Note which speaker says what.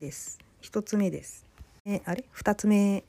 Speaker 1: です。一つ目です。え、あれ？二つ目